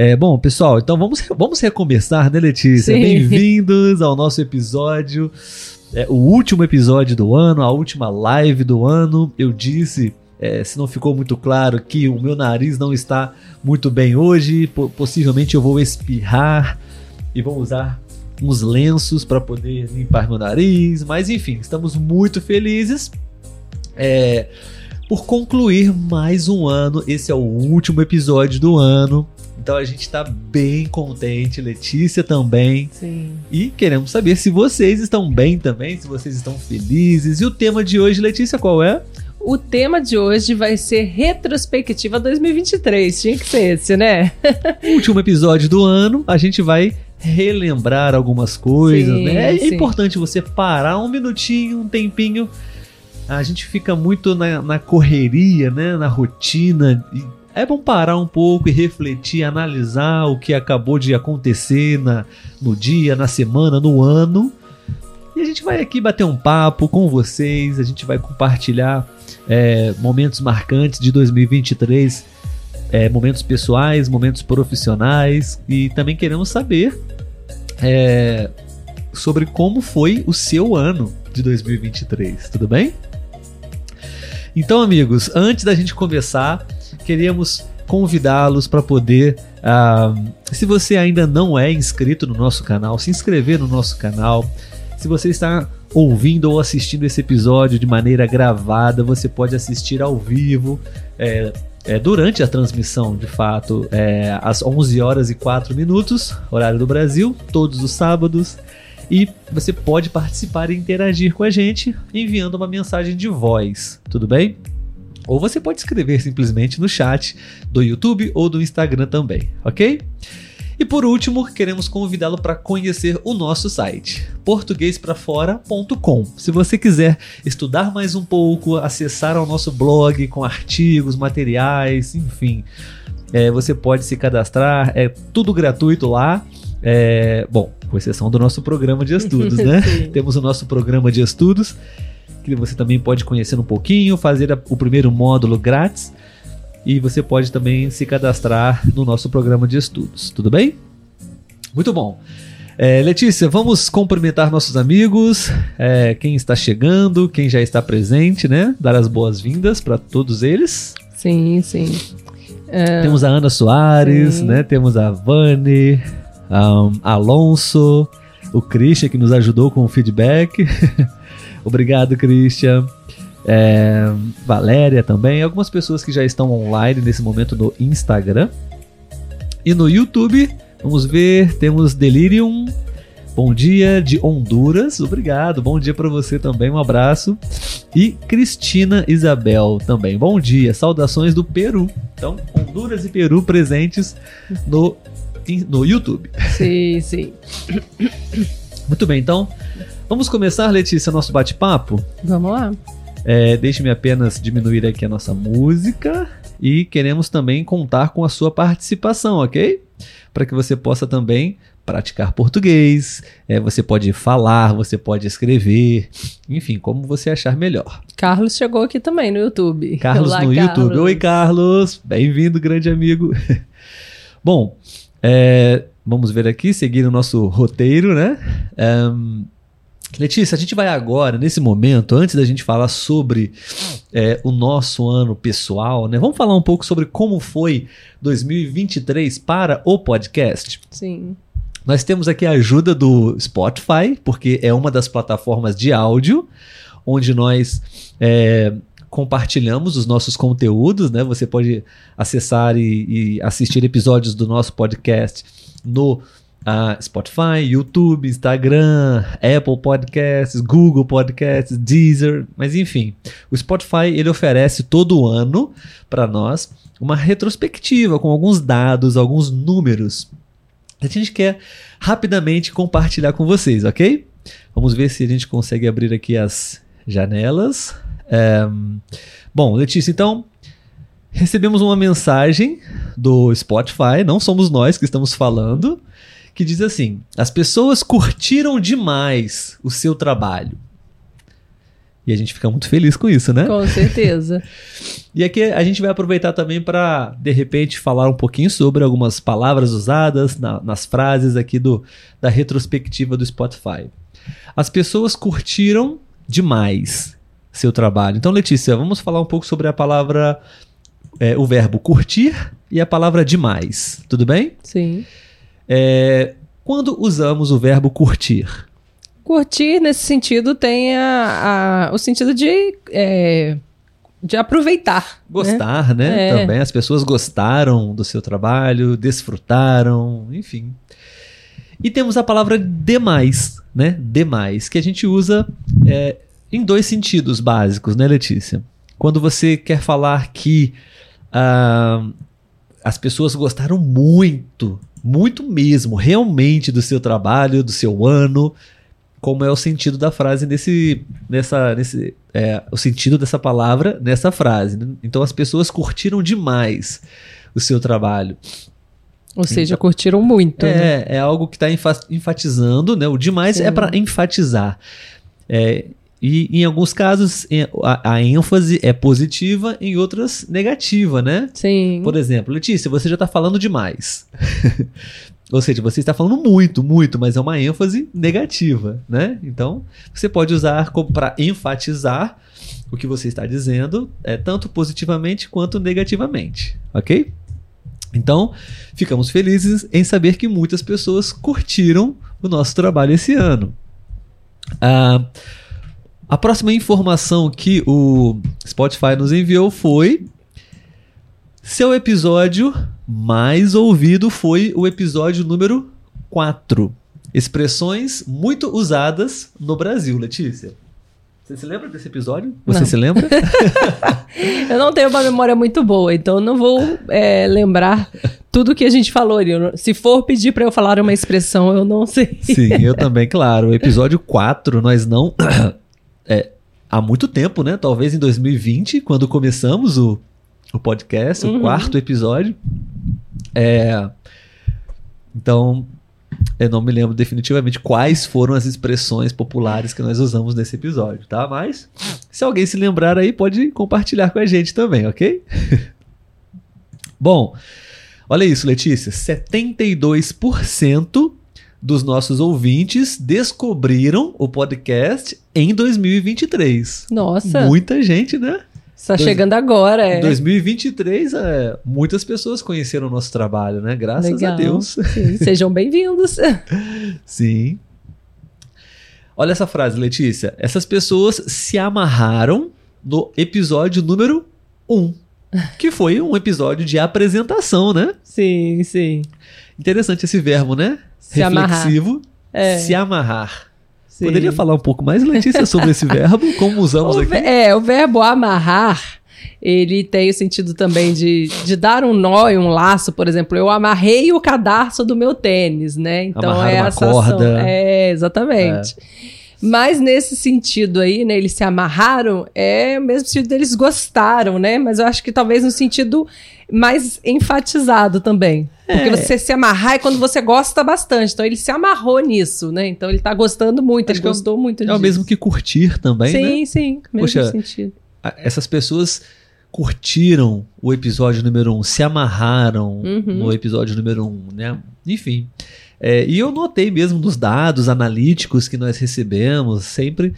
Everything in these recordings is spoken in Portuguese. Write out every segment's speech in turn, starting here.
É, bom, pessoal, então vamos, vamos recomeçar, né, Letícia? Bem-vindos ao nosso episódio, é, o último episódio do ano, a última live do ano. Eu disse, é, se não ficou muito claro, que o meu nariz não está muito bem hoje. Possivelmente eu vou espirrar e vou usar uns lenços para poder limpar meu nariz. Mas enfim, estamos muito felizes. É, por concluir mais um ano. Esse é o último episódio do ano. Então a gente está bem contente, Letícia também. Sim. E queremos saber se vocês estão bem também, se vocês estão felizes. E o tema de hoje, Letícia, qual é? O tema de hoje vai ser retrospectiva 2023. Tinha que ser esse, né? Último episódio do ano, a gente vai relembrar algumas coisas, sim, né? É sim. importante você parar um minutinho, um tempinho. A gente fica muito na, na correria, né? Na rotina. E é bom parar um pouco e refletir, analisar o que acabou de acontecer na, no dia, na semana, no ano. E a gente vai aqui bater um papo com vocês, a gente vai compartilhar é, momentos marcantes de 2023, é, momentos pessoais, momentos profissionais e também queremos saber é, sobre como foi o seu ano de 2023, tudo bem? Então, amigos, antes da gente começar, queríamos convidá-los para poder, uh, se você ainda não é inscrito no nosso canal, se inscrever no nosso canal. Se você está ouvindo ou assistindo esse episódio de maneira gravada, você pode assistir ao vivo. É, é, durante a transmissão, de fato, é, às 11 horas e 4 minutos, horário do Brasil, todos os sábados. E você pode participar e interagir com a gente enviando uma mensagem de voz, tudo bem? Ou você pode escrever simplesmente no chat do YouTube ou do Instagram também, ok? E por último, queremos convidá-lo para conhecer o nosso site, portuguesprafora.com. Se você quiser estudar mais um pouco, acessar ao nosso blog com artigos, materiais, enfim, é, você pode se cadastrar, é tudo gratuito lá. É, bom, com exceção do nosso programa de estudos, né? Temos o nosso programa de estudos que você também pode conhecer um pouquinho, fazer o primeiro módulo grátis e você pode também se cadastrar no nosso programa de estudos, tudo bem? Muito bom. É, Letícia, vamos cumprimentar nossos amigos, é, quem está chegando, quem já está presente, né? Dar as boas-vindas para todos eles. Sim, sim. Uh, Temos a Ana Soares, sim. né? Temos a Vani, um, Alonso, o Christian que nos ajudou com o feedback. Obrigado, Christian. É, Valéria também. Algumas pessoas que já estão online nesse momento no Instagram. E no YouTube, vamos ver, temos Delirium. Bom dia de Honduras, obrigado. Bom dia para você também, um abraço. E Cristina Isabel também, bom dia. Saudações do Peru. Então, Honduras e Peru presentes no, no YouTube. Sim, sim. Muito bem, então Vamos começar, Letícia, nosso bate-papo? Vamos lá. É, Deixe-me apenas diminuir aqui a nossa música e queremos também contar com a sua participação, ok? Para que você possa também praticar português, é, você pode falar, você pode escrever, enfim, como você achar melhor. Carlos chegou aqui também no YouTube. Carlos Olá, no Carlos. YouTube. Oi, Carlos, bem-vindo, grande amigo. Bom, é, vamos ver aqui, seguir o nosso roteiro, né? Um, Letícia, a gente vai agora, nesse momento, antes da gente falar sobre é, o nosso ano pessoal, né? Vamos falar um pouco sobre como foi 2023 para o podcast? Sim. Nós temos aqui a ajuda do Spotify, porque é uma das plataformas de áudio, onde nós é, compartilhamos os nossos conteúdos, né? Você pode acessar e, e assistir episódios do nosso podcast no a Spotify, YouTube, Instagram, Apple Podcasts, Google Podcasts, Deezer, mas enfim, o Spotify ele oferece todo ano para nós uma retrospectiva com alguns dados, alguns números. A gente quer rapidamente compartilhar com vocês, ok? Vamos ver se a gente consegue abrir aqui as janelas. É... Bom, Letícia, então recebemos uma mensagem do Spotify, não somos nós que estamos falando, que diz assim: as pessoas curtiram demais o seu trabalho. E a gente fica muito feliz com isso, né? Com certeza. e aqui a gente vai aproveitar também para, de repente, falar um pouquinho sobre algumas palavras usadas na, nas frases aqui do, da retrospectiva do Spotify. As pessoas curtiram demais seu trabalho. Então, Letícia, vamos falar um pouco sobre a palavra, é, o verbo curtir e a palavra demais. Tudo bem? Sim. É, quando usamos o verbo curtir? Curtir, nesse sentido, tem a, a o sentido de, é, de aproveitar. Gostar, né? né? É. Também as pessoas gostaram do seu trabalho, desfrutaram, enfim. E temos a palavra demais, né? Demais, que a gente usa é, em dois sentidos básicos, né, Letícia? Quando você quer falar que uh, as pessoas gostaram muito, muito mesmo, realmente do seu trabalho, do seu ano, como é o sentido da frase nesse, nessa, nesse, é, o sentido dessa palavra nessa frase. Né? Então as pessoas curtiram demais o seu trabalho. Ou seja, então, curtiram muito. É, né? é algo que está enfatizando, né? O demais é Sim. é para enfatizar. É, e em alguns casos a, a, ênfase é positiva, em outras negativa, né? Sim. Por exemplo, Letícia, você já está falando demais. Ou seja, você está falando muito, muito, mas é uma ênfase negativa, né? Então, você pode usar para enfatizar o que você está dizendo, é, tanto positivamente quanto negativamente, ok? Então, ficamos felizes em saber que muitas pessoas curtiram o nosso trabalho esse ano. Ah, a próxima informação que o Spotify nos enviou foi seu episódio mais ouvido foi o episódio número 4. Expressões muito usadas no Brasil, Letícia. Você se lembra desse episódio? Você não. se lembra? eu não tenho uma memória muito boa, então não vou é, lembrar tudo que a gente falou. Se for pedir para eu falar uma expressão, eu não sei. Sim, eu também, claro. O episódio 4, nós não. É, há muito tempo, né? Talvez em 2020, quando começamos o, o podcast, uhum. o quarto episódio. É, então, eu não me lembro definitivamente quais foram as expressões populares que nós usamos nesse episódio, tá? Mas, se alguém se lembrar aí, pode compartilhar com a gente também, ok? Bom, olha isso, Letícia. 72% dos nossos ouvintes descobriram o podcast em 2023. Nossa! Muita gente, né? Está Dois, chegando agora, é. Em 2023, é, muitas pessoas conheceram o nosso trabalho, né? Graças Legal. a Deus. Sim, sejam bem-vindos. Sim. Olha essa frase, Letícia. Essas pessoas se amarraram no episódio número 1, que foi um episódio de apresentação, né? Sim, sim. Interessante esse verbo, né? Se Reflexivo. Amarrar. É. Se amarrar. Sim. Poderia falar um pouco mais, Letícia, sobre esse verbo? Como usamos o aqui? É, o verbo amarrar, ele tem o sentido também de, de dar um nó e um laço, por exemplo. Eu amarrei o cadarço do meu tênis, né? Então Amarrar é uma essa corda. ação. É, exatamente. É. Mas nesse sentido aí, né, eles se amarraram, é o mesmo sentido deles gostaram, né? Mas eu acho que talvez no sentido mais enfatizado também. Porque é. você se amarrar é quando você gosta bastante. Então ele se amarrou nisso, né? Então ele tá gostando muito, Acho ele gostou é, muito disso. É o mesmo que curtir também, sim, né? Sim, Poxa, sentido. Essas pessoas curtiram o episódio número um, se amarraram uhum. no episódio número um, né? Enfim. É, e eu notei mesmo nos dados analíticos que nós recebemos sempre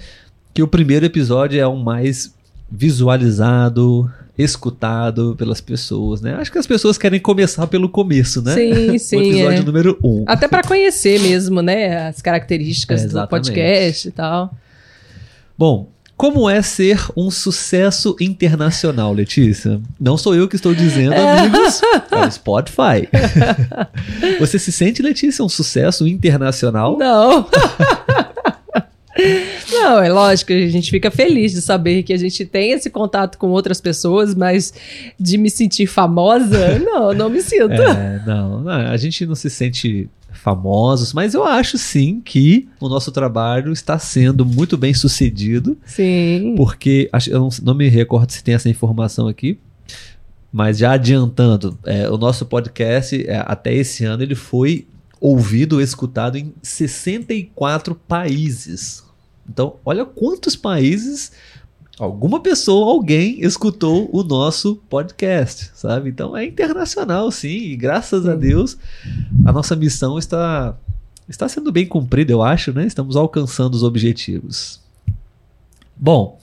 que o primeiro episódio é o mais visualizado, escutado pelas pessoas, né? Acho que as pessoas querem começar pelo começo, né? Sim, sim. o episódio é. número um. Até para conhecer mesmo, né? As características é, do podcast e tal. Bom, como é ser um sucesso internacional, Letícia? Não sou eu que estou dizendo, amigos. É o Spotify. Você se sente, Letícia, um sucesso internacional? Não. Não, é lógico, a gente fica feliz de saber que a gente tem esse contato com outras pessoas, mas de me sentir famosa, não, não me sinto. É, não, não, a gente não se sente famosos, mas eu acho sim que o nosso trabalho está sendo muito bem sucedido. Sim. Porque eu não, me recordo se tem essa informação aqui, mas já adiantando, é, o nosso podcast é, até esse ano ele foi ouvido, escutado em 64 países. Então, olha quantos países alguma pessoa, alguém escutou o nosso podcast, sabe? Então é internacional, sim, e graças a Deus a nossa missão está está sendo bem cumprida, eu acho, né? Estamos alcançando os objetivos. Bom,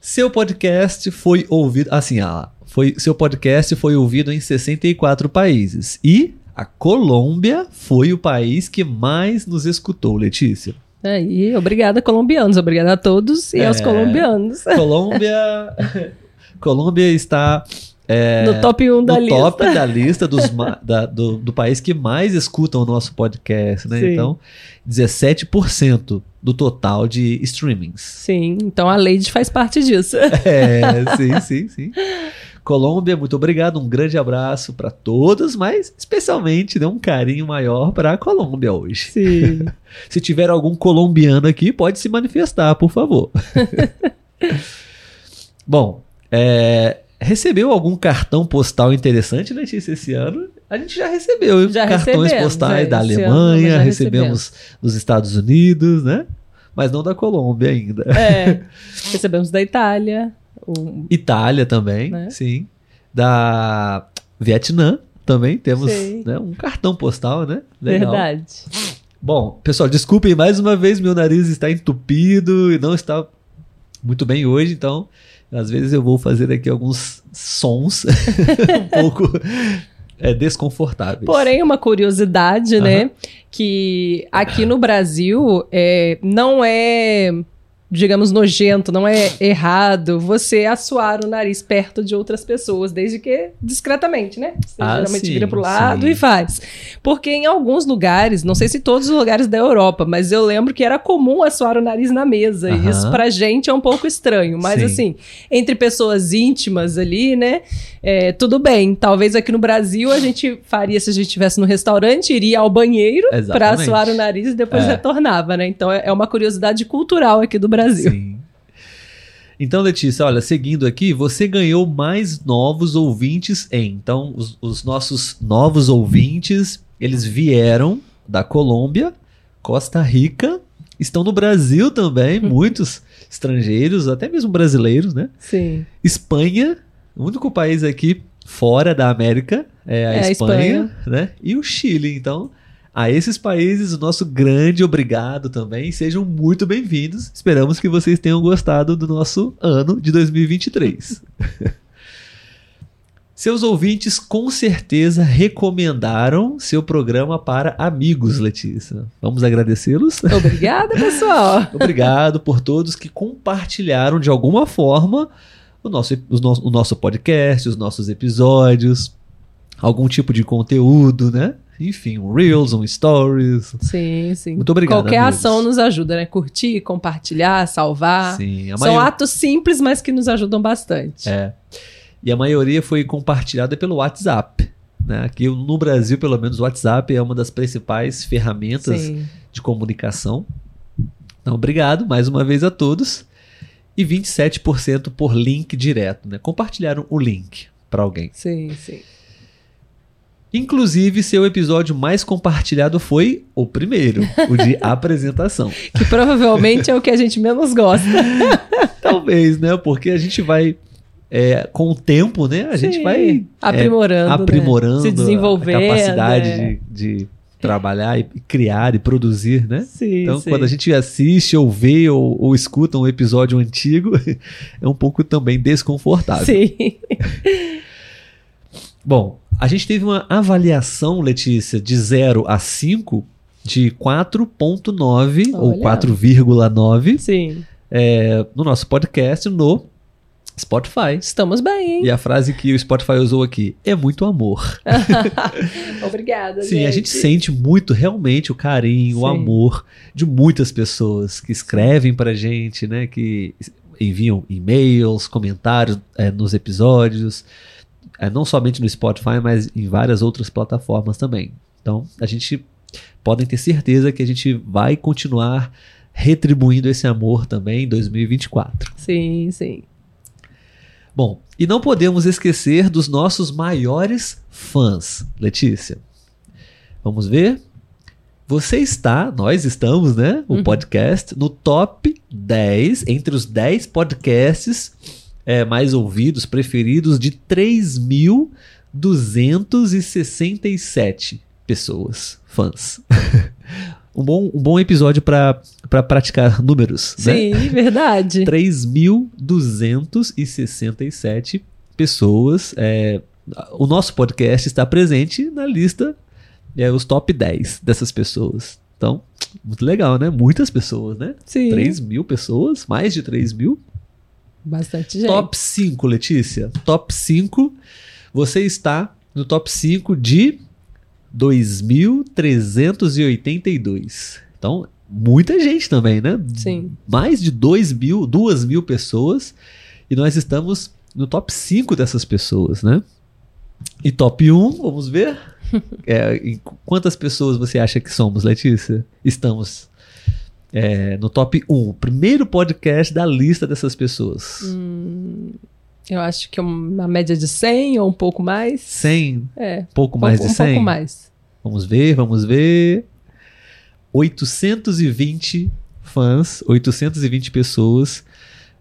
seu podcast foi ouvido, assim, ah, foi seu podcast foi ouvido em 64 países e a Colômbia foi o país que mais nos escutou, Letícia. Aí, obrigada, colombianos. Obrigada a todos e é, aos colombianos. Colômbia. Colômbia está. É, no top 1 da no lista. top da lista dos, da, do, do país que mais escutam o nosso podcast, né? Sim. Então, 17% do total de streamings. Sim, então a Lady faz parte disso. É, sim, sim, sim. Colômbia, muito obrigado, um grande abraço para todos, mas especialmente né, um carinho maior para a Colômbia hoje. Sim. se tiver algum colombiano aqui, pode se manifestar, por favor. Bom, é, recebeu algum cartão postal interessante, Letícia, esse ano? A gente já recebeu já cartões postais é, da Alemanha, recebemos, recebemos dos Estados Unidos, né? Mas não da Colômbia ainda. É, recebemos da Itália. O... Itália também, né? sim. Da Vietnã também temos né, um cartão postal, né? Legal. Verdade. Bom, pessoal, desculpem mais uma vez, meu nariz está entupido e não está muito bem hoje, então às vezes eu vou fazer aqui alguns sons um pouco é, desconfortáveis. Porém, uma curiosidade, uhum. né? Que aqui no Brasil é, não é digamos, nojento, não é errado você assoar o nariz perto de outras pessoas, desde que discretamente, né? Você ah, geralmente sim, vira pro lado sim. e faz. Porque em alguns lugares, não sei se todos os lugares da Europa, mas eu lembro que era comum assoar o nariz na mesa. E isso pra gente é um pouco estranho. Mas sim. assim, entre pessoas íntimas ali, né? É, tudo bem. Talvez aqui no Brasil a gente faria se a gente estivesse no restaurante, iria ao banheiro para assoar o nariz e depois é. retornava, né? Então é, é uma curiosidade cultural aqui do Brasil. Brasil. Sim. Então, Letícia, olha, seguindo aqui, você ganhou mais novos ouvintes em. Então, os, os nossos novos ouvintes, eles vieram da Colômbia, Costa Rica, estão no Brasil também, muitos estrangeiros, até mesmo brasileiros, né? Sim. Espanha, o único país aqui fora da América é a, é Espanha, a Espanha, né? E o Chile. Então, a esses países, o nosso grande obrigado também. Sejam muito bem-vindos. Esperamos que vocês tenham gostado do nosso ano de 2023. Seus ouvintes com certeza recomendaram seu programa para amigos, Letícia. Vamos agradecê-los? Obrigada, pessoal. Obrigado por todos que compartilharam de alguma forma o nosso, o nosso, o nosso podcast, os nossos episódios, algum tipo de conteúdo, né? Enfim, um Reels, um Stories. Sim, sim. Muito obrigado. Qualquer amigos. ação nos ajuda, né? Curtir, compartilhar, salvar. Sim, São maior... atos simples, mas que nos ajudam bastante. É. E a maioria foi compartilhada pelo WhatsApp. Né? Aqui no Brasil, pelo menos, o WhatsApp é uma das principais ferramentas sim. de comunicação. Então, obrigado mais uma vez a todos. E 27% por link direto, né? Compartilharam o link para alguém. Sim, sim. Inclusive, seu episódio mais compartilhado foi o primeiro, o de apresentação. Que provavelmente é o que a gente menos gosta. Talvez, né? Porque a gente vai. É, com o tempo, né? A Sim, gente vai aprimorando, é, aprimorando né? se desenvolvendo, a capacidade é. de, de, trabalhar e criar e produzir, né? Sim, então, sim. quando a gente assiste ou vê ou, ou escuta um episódio antigo, é um pouco também desconfortável. Sim. Bom, a gente teve uma avaliação, Letícia, de 0 a 5 de 4.9 ou 4,9. Sim. É, no nosso podcast no Spotify. Estamos bem. Hein? E a frase que o Spotify usou aqui é muito amor. Obrigada. Sim, gente. a gente sente muito realmente o carinho, Sim. o amor de muitas pessoas que escrevem pra gente, né? Que enviam e-mails, comentários é, nos episódios não somente no Spotify, mas em várias outras plataformas também. Então, a gente podem ter certeza que a gente vai continuar retribuindo esse amor também em 2024. Sim, sim. Bom, e não podemos esquecer dos nossos maiores fãs, Letícia. Vamos ver? você está, nós estamos, né? O Uhum. podcast, no top 10, entre os 10 podcasts é, mais ouvidos, preferidos, de 3.267 pessoas, fãs. um, bom, um bom episódio para praticar números, né? Sim, verdade. 3.267 pessoas. é, o nosso podcast está presente na lista, é, os top 10 dessas pessoas. Então, muito legal, né? Muitas pessoas, né? Sim. 3 mil pessoas, mais de 3 mil. Bastante gente. Top 5, Letícia. Top 5. Você está no top 5 de 2.382. Então, muita gente também, né? Sim. Mais de 2 mil, 2 mil pessoas. E nós estamos no top 5 dessas pessoas, né? E top 1, vamos ver. É, quantas pessoas você acha que somos, Letícia? Estamos é, no top 1. o Primeiro podcast da lista dessas pessoas. Hum, eu acho que é uma média de 100 ou um pouco mais. 100, É. pouco mais um, de 100? pouco mais. Vamos ver, vamos ver. 820 fãs, 820 pessoas.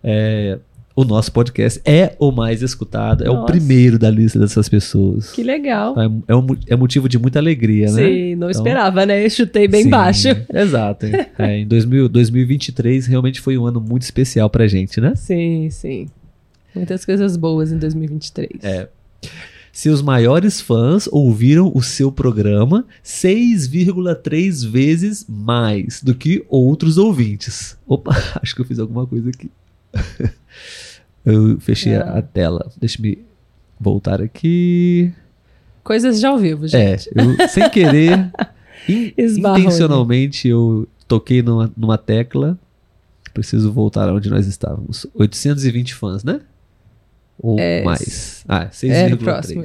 É, o nosso podcast é o mais escutado, é o primeiro da lista dessas pessoas. Que legal. É, é, um, é motivo de muita alegria, né? Sim, não Então- esperava, né? Chutei bem Sim, baixo. Exato. É, em 2000, 2023 realmente foi um ano muito especial pra gente, né? Sim, sim. Muitas coisas boas em 2023. É. Seus maiores fãs ouviram o seu programa 6,3 vezes mais do que outros ouvintes. Opa, acho que eu fiz alguma coisa aqui. Eu fechei a- Ah. a tela. Deixa me voltar aqui. Coisas de ao vivo, gente. É, eu, sem querer, in- intencionalmente, eu toquei numa, numa tecla. Preciso voltar onde nós estávamos. 820 fãs, né? Ou É, mais. Ah, É, no 6,3. próximo.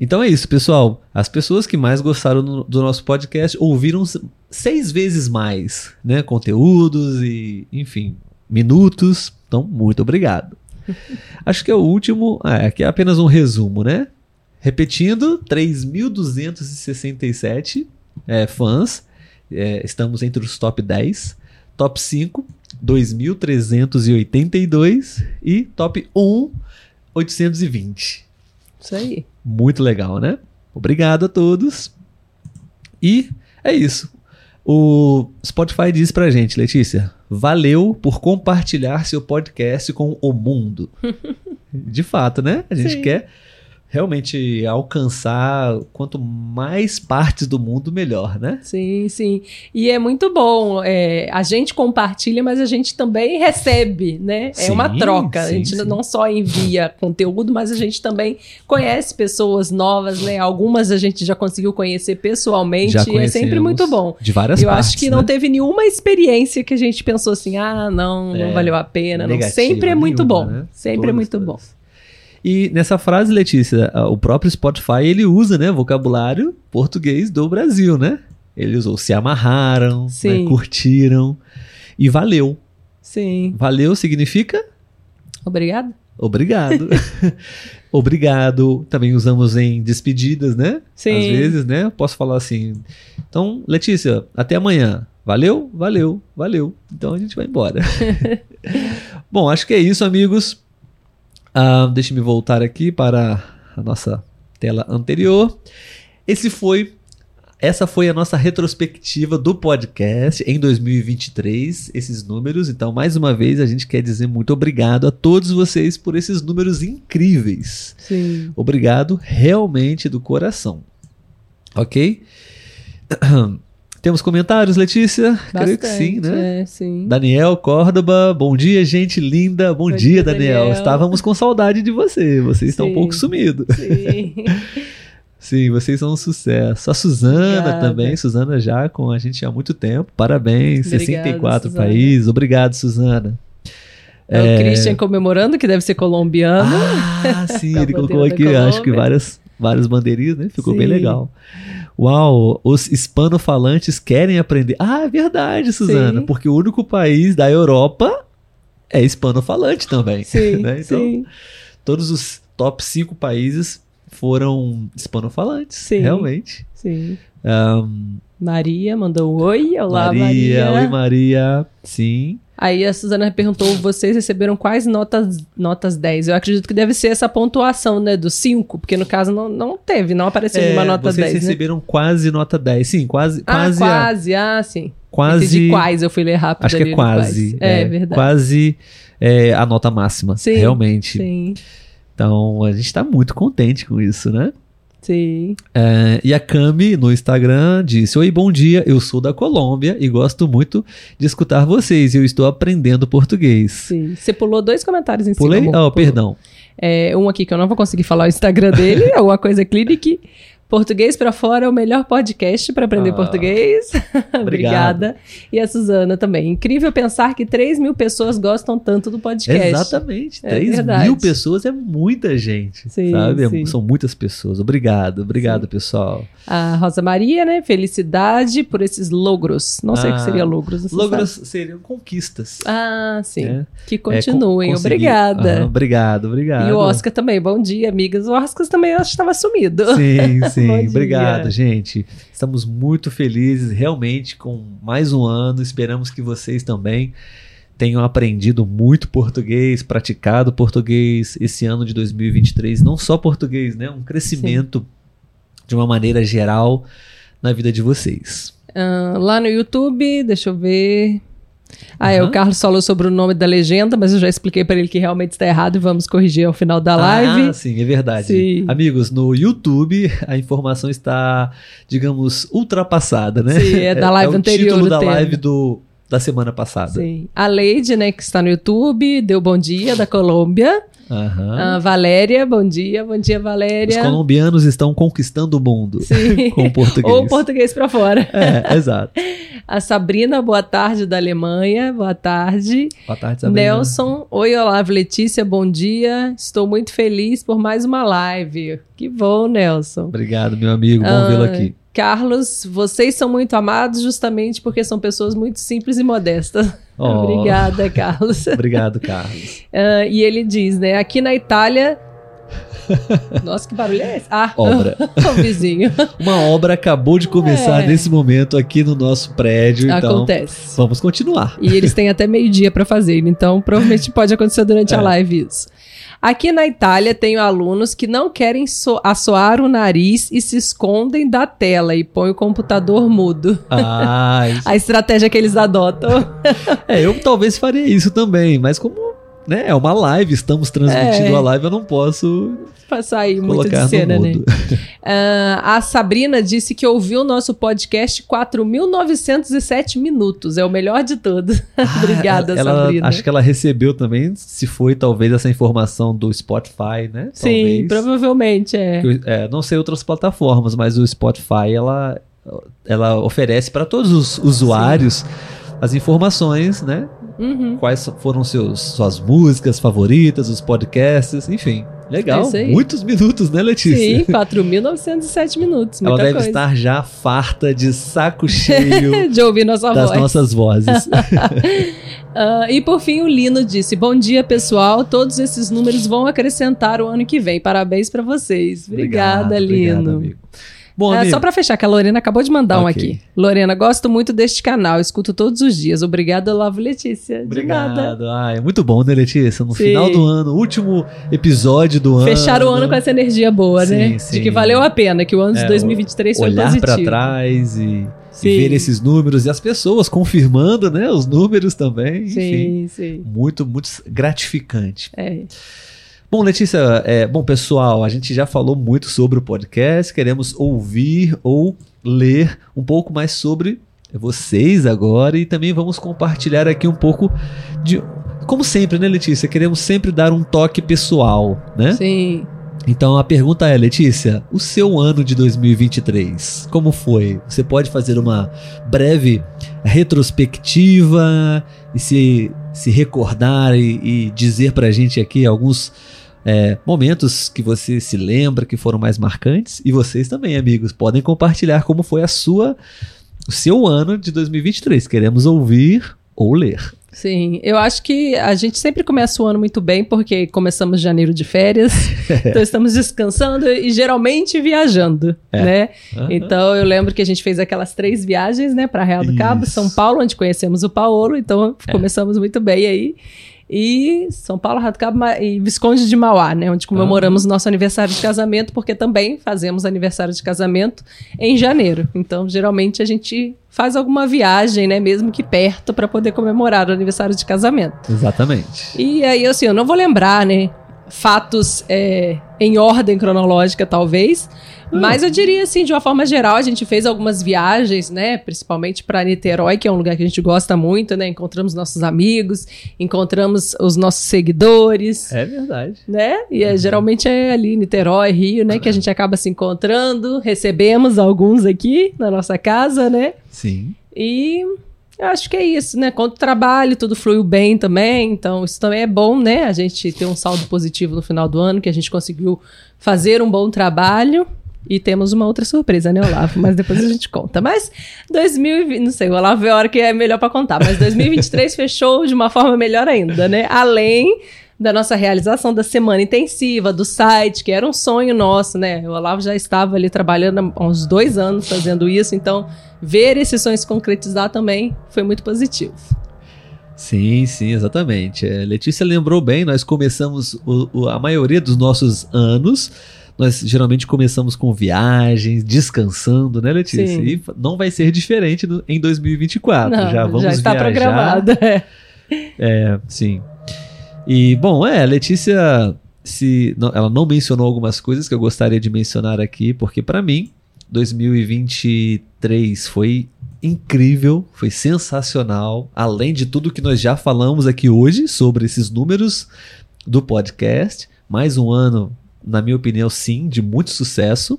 Então é isso, pessoal. As pessoas que mais gostaram do, nosso podcast ouviram seis vezes mais, né? Conteúdos e, enfim, minutos. Então, muito obrigado. Acho que é o último. Ah, aqui é apenas um resumo, né? Repetindo, 3.267 é, fãs. É, estamos entre os top 10. Top 5, 2.382. E top 1, 820. Isso aí. Muito legal, né? Obrigado a todos. E é isso. O Spotify diz pra gente, Letícia, valeu por compartilhar seu podcast com o mundo. De fato, né? A gente Sim. quer realmente alcançar quanto mais partes do mundo, melhor, né? Sim, sim. E é muito bom. é, a gente compartilha, mas a gente também recebe, né? é Sim, uma troca. a sim, gente sim. não só envia conteúdo, mas a gente também conhece pessoas novas, né? Algumas a gente já conseguiu conhecer pessoalmente. Já e é sempre muito bom. De várias Eu partes. acho que não né? teve nenhuma experiência que a gente pensou assim, ah, não, É, não valeu a pena. Não. Sempre é muito nenhuma, bom. né? Sempre é muito bom. E nessa frase, Letícia, o próprio Spotify ele usa, né, vocabulário português do Brasil, né? Ele usou se amarraram, né, curtiram e valeu. Sim. Valeu significa Obrigada. obrigado. obrigado. Também usamos em despedidas, né? Sim. Às vezes, né? Posso falar assim. Então, Letícia, até amanhã. Valeu, valeu, valeu. Então a gente vai embora. Bom, acho que é isso, amigos. Ah, deixa eu me voltar aqui para a nossa tela anterior. Esse foi. Essa foi a nossa retrospectiva do podcast em 2023, esses números. Então, mais uma vez, a gente quer dizer muito obrigado a todos vocês por esses números incríveis. Sim. Obrigado realmente do coração. Ok? Temos comentários, Letícia? Creio que sim, Bastante, né? É, sim. Daniel Córdoba, bom dia, gente linda. Bom, dia, dia, Daniel. Daniel. Estávamos com saudade de você. Você está um pouco sumido. Sim. Sim, vocês são um sucesso. A Suzana Obrigada. também. Suzana já com a gente há muito tempo. Parabéns. Obrigada, 64 Suzana. países. Obrigado, Suzana. É o Christian comemorando, que deve ser colombiano. Ah, sim, ele colocou aqui, acho que várias, várias bandeirinhas, né? Ficou bem Sim. legal. Uau, os hispanofalantes querem aprender. Ah, é verdade, Suzana, Sim. porque o único país da Europa é hispanofalante também. Sim, né? Então, sim. todos os top 5 países foram hispanofalantes, Sim. realmente. Sim. Um, Maria mandou um oi. Olá, Maria. Maria. Oi, Maria. Sim. Aí a Suzana perguntou: vocês receberam quais notas, notas 10? Eu acredito que deve ser essa pontuação, né? Do 5, porque no caso não, não teve, não apareceu É, nenhuma nota vocês 10. né? receberam quase nota 10. Sim, quase. Ah, quase, quase, a- ah, sim. quase Entendi quais, eu fui ler rápido. Acho que é quase. quais. É, verdade. Quase é, a nota máxima. Sim, realmente. Sim, Então a gente tá muito contente com isso, né? Sim. É, e a Cami no Instagram disse: Oi, bom dia, eu sou da Colômbia e gosto muito de escutar vocês. Eu estou aprendendo português. sim. Você pulou dois comentários em Pulei? cima. amor. Oh, Pulou. perdão. É, um aqui que eu não vou conseguir falar o Instagram dele, alguma coisa clinic. Português pra fora é o melhor podcast para aprender Ah. português. Obrigada. E a Suzana também. Incrível pensar que 3 mil pessoas gostam tanto do podcast. Exatamente. É 3 verdade. mil pessoas é muita gente. Sim, sabe? É- sim. São muitas pessoas. Obrigado, obrigado, pessoal. A Rosa Maria, né? Felicidade por esses logros. Não sei o que Ah, seria logros. Logros sabe? seriam conquistas. Ah, sim. né? Que É, con- continuem. Obrigada. Aham, obrigado, obrigado. E o Oscar também. Bom dia, amigas. O Oscar também acho que estava sumido. Sim, sim. Obrigado, gente. Estamos muito felizes realmente com mais um ano. Esperamos que vocês também tenham aprendido muito português, praticado português esse ano de 2023. Não só português, né? Um crescimento de uma maneira geral na vida de vocês. Ah, lá no YouTube, deixa eu ver. Ah, é, o Carlos falou sobre o nome da legenda, mas eu já expliquei para ele que realmente está errado e vamos corrigir ao final da live. Ah, sim, é verdade. Sim. Amigos, no YouTube a informação está, digamos, ultrapassada, né? Sim, é da live é o anterior título o da tema. live do, da semana passada. Sim. A Leide, né, que está no YouTube, deu bom dia, da Colômbia. Aham. A Valéria, bom dia, bom dia, Os Valéria. colombianos estão conquistando o mundo Sim. com o português. Ou português para fora. É, exato. A Sabrina, boa tarde, da Alemanha, boa tarde. Boa tarde, Sabrina. Nelson, oi Olavo Letícia, bom dia. Estou muito feliz por mais uma live. Que bom, Nelson. Obrigado, meu amigo. Bom Ah, vê-lo aqui. Carlos, vocês são muito amados justamente porque são pessoas muito simples e modestas. Oh. Obrigada, Carlos. Obrigado, Carlos. Ah, e ele diz, né? Aqui na Itália. Nossa, que barulho é esse? Ah, Obra. o vizinho. Uma obra acabou de começar É. nesse momento aqui no nosso prédio, então Acontece. vamos continuar. E eles têm até meio-dia para fazer, então provavelmente pode acontecer durante a É. live isso. Aqui na Itália, tenho alunos que não querem so assoar o nariz e se escondem da tela e põem o computador mudo. Ah, isso- A estratégia que eles adotam. é, eu talvez faria isso também, mas como né, é uma live, estamos transmitindo É. a live, eu não posso pra sair muito de cena, né? Ah, a Sabrina disse que ouviu o nosso podcast 4.907 minutos. É o melhor de todos. Obrigada, Ah, ela, Sabrina. Acho que ela recebeu também, se foi talvez essa informação do Spotify, né? Sim, Talvez. provavelmente é. Eu, é, não sei outras plataformas, mas o Spotify ela, ela oferece para todos os usuários as informações, né? Uhum. Quais foram seus, suas músicas favoritas, os podcasts, enfim. Legal. É. Muitos minutos, né, Letícia? Sim, 4.907 minutos. Ela deve coisa. estar já farta de saco cheio de ouvir nossa das voz. nossas vozes. Ah, e por fim, o Lino disse: Bom dia, pessoal. Todos esses números vão acrescentar o ano que vem. Parabéns pra vocês. Obrigada, Obrigado, Lino. obrigado. Bom, É, só pra fechar, que a Lorena acabou de mandar um Ok. aqui. Lorena, gosto muito deste canal, escuto todos os dias. Obrigada, Lavo Letícia. De. Obrigado. Ah, é muito bom, né, Letícia? No Sim. final do ano, último episódio do ano. Fechar o ano com essa energia boa, Sim, né? sim. De que valeu a pena, que o ano de É, 2023 foi Olhar positivo. pra trás e, e ver esses números e as pessoas confirmando, né, os números também. Enfim, Sim, sim. muito, muito gratificante. É. Bom, Letícia, é, bom, pessoal, a gente já falou muito sobre o podcast, queremos ouvir ou ler um pouco mais sobre vocês agora e também vamos compartilhar aqui um pouco de. Como sempre, né, Letícia? Queremos sempre dar um toque pessoal, né? Sim. Então a pergunta é, Letícia, o seu ano de 2023, como foi? Você pode fazer uma breve retrospectiva e se, se recordar e, e dizer pra gente aqui alguns é, momentos que você se lembra que foram mais marcantes? E vocês também, amigos, podem compartilhar como foi a sua, o seu ano de 2023. Queremos ouvir ou ler. Sim, eu acho que a gente sempre começa o ano muito bem, porque começamos janeiro de férias, então estamos descansando e geralmente viajando, é. né? Uhum. Então eu lembro que a gente fez aquelas três viagens, né, para Real do Cabo, São Paulo, onde conhecemos o Paulo, então é. começamos muito bem aí e São Paulo, Rato Cabo e Visconde de Mauá, né, onde comemoramos o nosso aniversário de casamento, porque também fazemos aniversário de casamento em janeiro. Então, geralmente a gente faz alguma viagem, né, mesmo que perto, para poder comemorar o aniversário de casamento. Exatamente. E aí, assim, eu não vou lembrar, né, fatos é, em ordem cronológica, talvez, mas eu diria assim, de uma forma geral, a gente fez algumas viagens, né? Principalmente para Niterói, que é um lugar que a gente gosta muito, né? Encontramos nossos amigos, encontramos os nossos seguidores. É verdade. Né? E é, geralmente é ali, Niterói, Rio, né? Que a gente acaba se encontrando. Recebemos alguns aqui na nossa casa, né? Sim. E eu acho que é isso, né? Quanto trabalho, tudo fluiu bem também. Então, isso também é bom, né? A gente ter um saldo positivo no final do ano, que a gente conseguiu fazer um bom trabalho. E temos uma outra surpresa, né, Olavo? Mas depois a gente conta. Mas 2020, não sei, o Olavo é a hora que é melhor para contar. Mas 2023 fechou de uma forma melhor ainda, né? Além da nossa realização da semana intensiva, do site, que era um sonho nosso, né? O Olavo já estava ali trabalhando há uns dois anos fazendo isso, então ver esse sonho se concretizar também foi muito positivo. Sim, sim, exatamente. É, Letícia lembrou bem, nós começamos o, o, a maioria dos nossos anos nós geralmente começamos com viagens, descansando, né, Letícia? Sim. E não vai ser diferente no, em 2024. Não, já vamos já está viajar. programado. É. é, sim. E, bom, é, a Letícia, se, não, ela não mencionou algumas coisas que eu gostaria de mencionar aqui, porque para mim, 2023 foi incrível, foi sensacional, além de tudo que nós já falamos aqui hoje sobre esses números do podcast. Mais um ano na minha opinião, sim, de muito sucesso.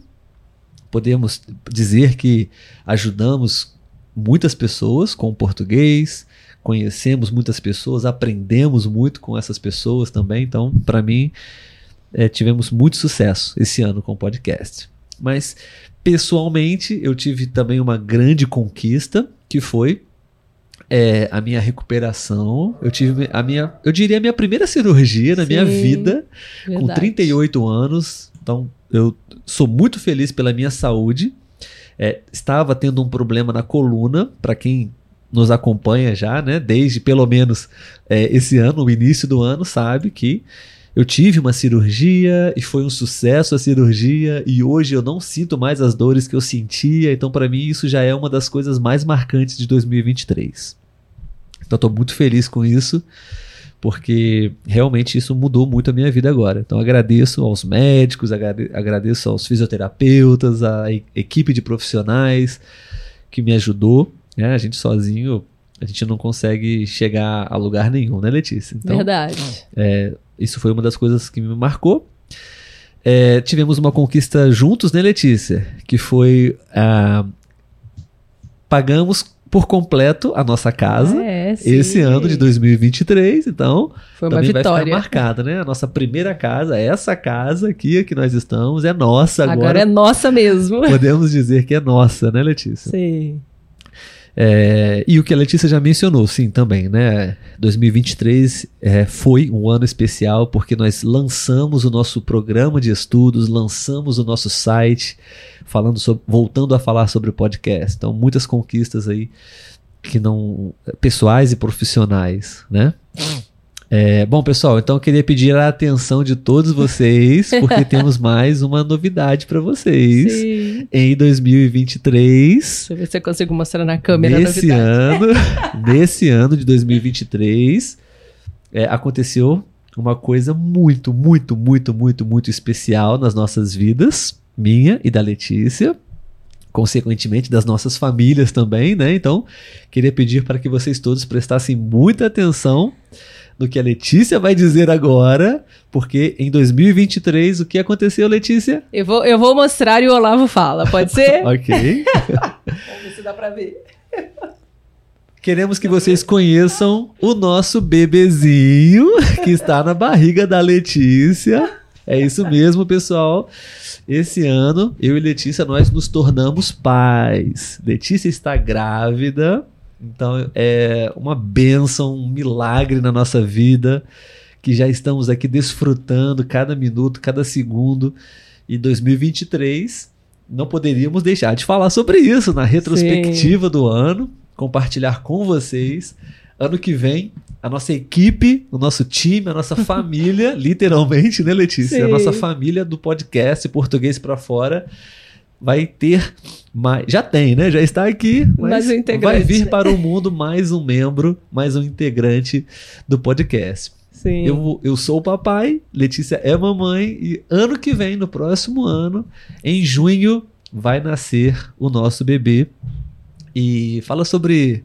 Podemos dizer que ajudamos muitas pessoas com o português, conhecemos muitas pessoas, aprendemos muito com essas pessoas também. Então, para mim, é, tivemos muito sucesso esse ano com o podcast. Mas, pessoalmente, eu tive também uma grande conquista, que foi é, a minha recuperação. Eu tive a minha, eu diria a minha primeira cirurgia na Sim, minha vida, verdade. com 38 anos. Então, eu sou muito feliz pela minha saúde. É, estava tendo um problema na coluna, para quem nos acompanha já, né? Desde pelo menos é, esse ano, o início do ano, sabe que eu tive uma cirurgia e foi um sucesso a cirurgia e hoje eu não sinto mais as dores que eu sentia, então para mim isso já é uma das coisas mais marcantes de 2023. Então estou muito feliz com isso, porque realmente isso mudou muito a minha vida agora. Então agradeço aos médicos, agradeço aos fisioterapeutas, à equipe de profissionais que me ajudou. Né? A gente sozinho a gente não consegue chegar a lugar nenhum, né, Letícia? Então, Verdade. É, isso foi uma das coisas que me marcou. É, tivemos uma conquista juntos, né, Letícia? Que foi. Ah, pagamos por completo a nossa casa é, esse ano de 2023, então foi uma também vitória. vai ficar marcada, né? A nossa primeira casa, essa casa aqui que nós estamos é nossa agora. Agora é nossa mesmo. Podemos dizer que é nossa, né, Letícia? Sim. É, e o que a Letícia já mencionou, sim, também, né? 2023 é, foi um ano especial porque nós lançamos o nosso programa de estudos, lançamos o nosso site, falando sobre, voltando a falar sobre o podcast. Então, muitas conquistas aí que não pessoais e profissionais, né? É, bom, pessoal, então eu queria pedir a atenção de todos vocês, porque temos mais uma novidade para vocês Sim. em 2023. Deixa eu ver se eu consigo mostrar na câmera. Nesse ano, nesse ano de 2023, é, aconteceu uma coisa muito, muito, muito, muito, muito especial nas nossas vidas, minha e da Letícia consequentemente das nossas famílias também, né? Então, queria pedir para que vocês todos prestassem muita atenção no que a Letícia vai dizer agora, porque em 2023 o que aconteceu, Letícia? Eu vou, eu vou mostrar e o Olavo fala, pode ser? ok. Vamos ver se dá pra ver. Queremos que vocês conheçam o nosso bebezinho que está na barriga da Letícia. É isso mesmo, pessoal. Esse ano, eu e Letícia, nós nos tornamos pais. Letícia está grávida Então é uma benção, um milagre na nossa vida, que já estamos aqui desfrutando cada minuto, cada segundo. E 2023 não poderíamos deixar de falar sobre isso na retrospectiva Sim. do ano, compartilhar com vocês. Ano que vem, a nossa equipe, o nosso time, a nossa família, literalmente, né, Letícia? Sim. A nossa família do podcast Português para Fora vai ter mais. Já tem, né? Já está aqui. Mas um vai vir para o mundo mais um membro, mais um integrante do podcast. Sim. Eu, eu sou o papai, Letícia é mamãe, e ano que vem, no próximo ano, em junho, vai nascer o nosso bebê. E fala sobre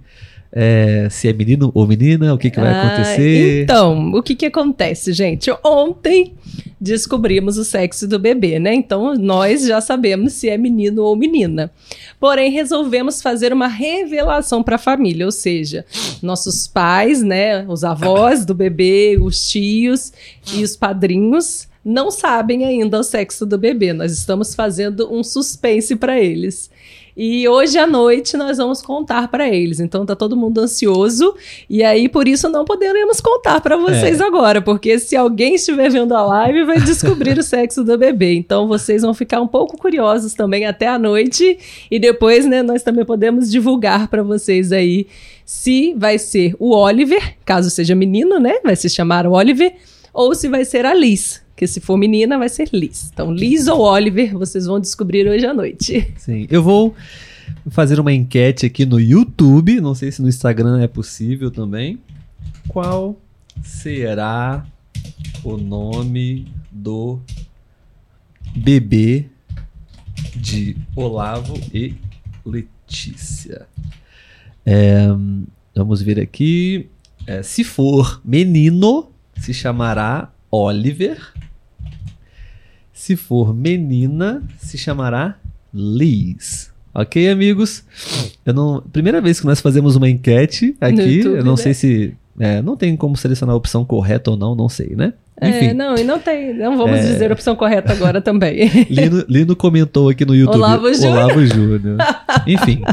é, se é menino ou menina, o que, que vai ah, acontecer. Então, o que, que acontece, gente? Ontem descobrimos o sexo do bebê, né? Então, nós já sabemos se é menino ou menina. Porém, resolvemos fazer uma revelação para a família, ou seja, nossos pais, né, os avós do bebê, os tios e os padrinhos não sabem ainda o sexo do bebê. Nós estamos fazendo um suspense para eles. E hoje à noite nós vamos contar para eles. Então tá todo mundo ansioso e aí por isso não poderemos contar para vocês é. agora, porque se alguém estiver vendo a live vai descobrir o sexo do bebê. Então vocês vão ficar um pouco curiosos também até a noite e depois, né, nós também podemos divulgar para vocês aí se vai ser o Oliver, caso seja menino, né? Vai se chamar Oliver ou se vai ser a Liz, que se for menina, vai ser Liz. Então, Liz ou Oliver, vocês vão descobrir hoje à noite. Sim. Eu vou fazer uma enquete aqui no YouTube. Não sei se no Instagram é possível também. Qual será o nome do bebê de Olavo e Letícia? É, vamos ver aqui. É, se for menino, se chamará Oliver. Se for menina, se chamará Liz. Ok, amigos? Eu não, primeira vez que nós fazemos uma enquete aqui, YouTube, eu não né? sei se. É, não tem como selecionar a opção correta ou não, não sei, né? É, Enfim. É, não, e não tem. Não vamos é... dizer a opção correta agora também. Lino, Lino comentou aqui no YouTube. Olavo Júnior. Olavo Júnior. Enfim.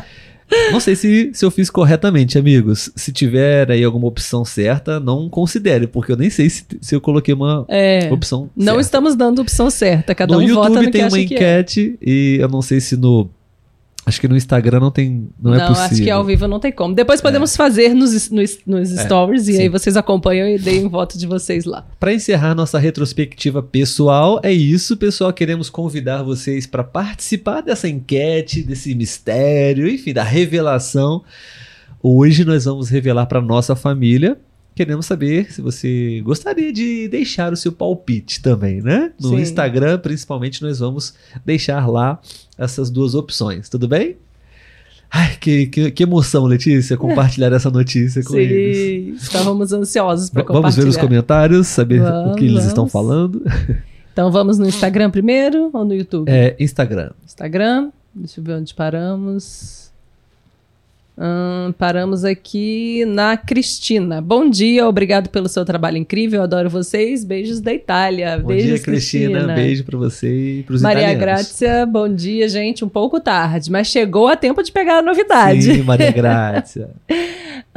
Não sei se, se eu fiz corretamente, amigos. Se tiver aí alguma opção certa, não considere, porque eu nem sei se, se eu coloquei uma é, opção Não certa. estamos dando opção certa, cada no um YouTube vota no tem uma é. enquete é. e eu não sei se no Acho que no Instagram não tem. Não, é não é possível. acho que ao vivo não tem como. Depois podemos é. fazer nos, nos, nos é, stories e aí vocês acompanham e deem voto de vocês lá. Para encerrar nossa retrospectiva pessoal, é isso, pessoal. Queremos convidar vocês para participar dessa enquete, desse mistério, enfim, da revelação. Hoje nós vamos revelar para nossa família queremos saber se você gostaria de deixar o seu palpite também, né? No Sim. Instagram, principalmente, nós vamos deixar lá essas duas opções, tudo bem? Ai, que, que, que emoção, Letícia, compartilhar essa notícia com Sim, eles. Estávamos ansiosos para compartilhar. Vamos ver os comentários, saber vamos, o que eles vamos. estão falando. Então vamos no Instagram primeiro ou no YouTube? É, Instagram. Instagram, deixa eu ver onde paramos. Hum, paramos aqui na Cristina. Bom dia, obrigado pelo seu trabalho incrível, adoro vocês. Beijos da Itália. Bom Beijos, dia, Cristina. Cristina. Beijo para você e pros Maria italianos. Grácia, bom dia, gente. Um pouco tarde, mas chegou a tempo de pegar a novidade. Sim, Maria Grácia.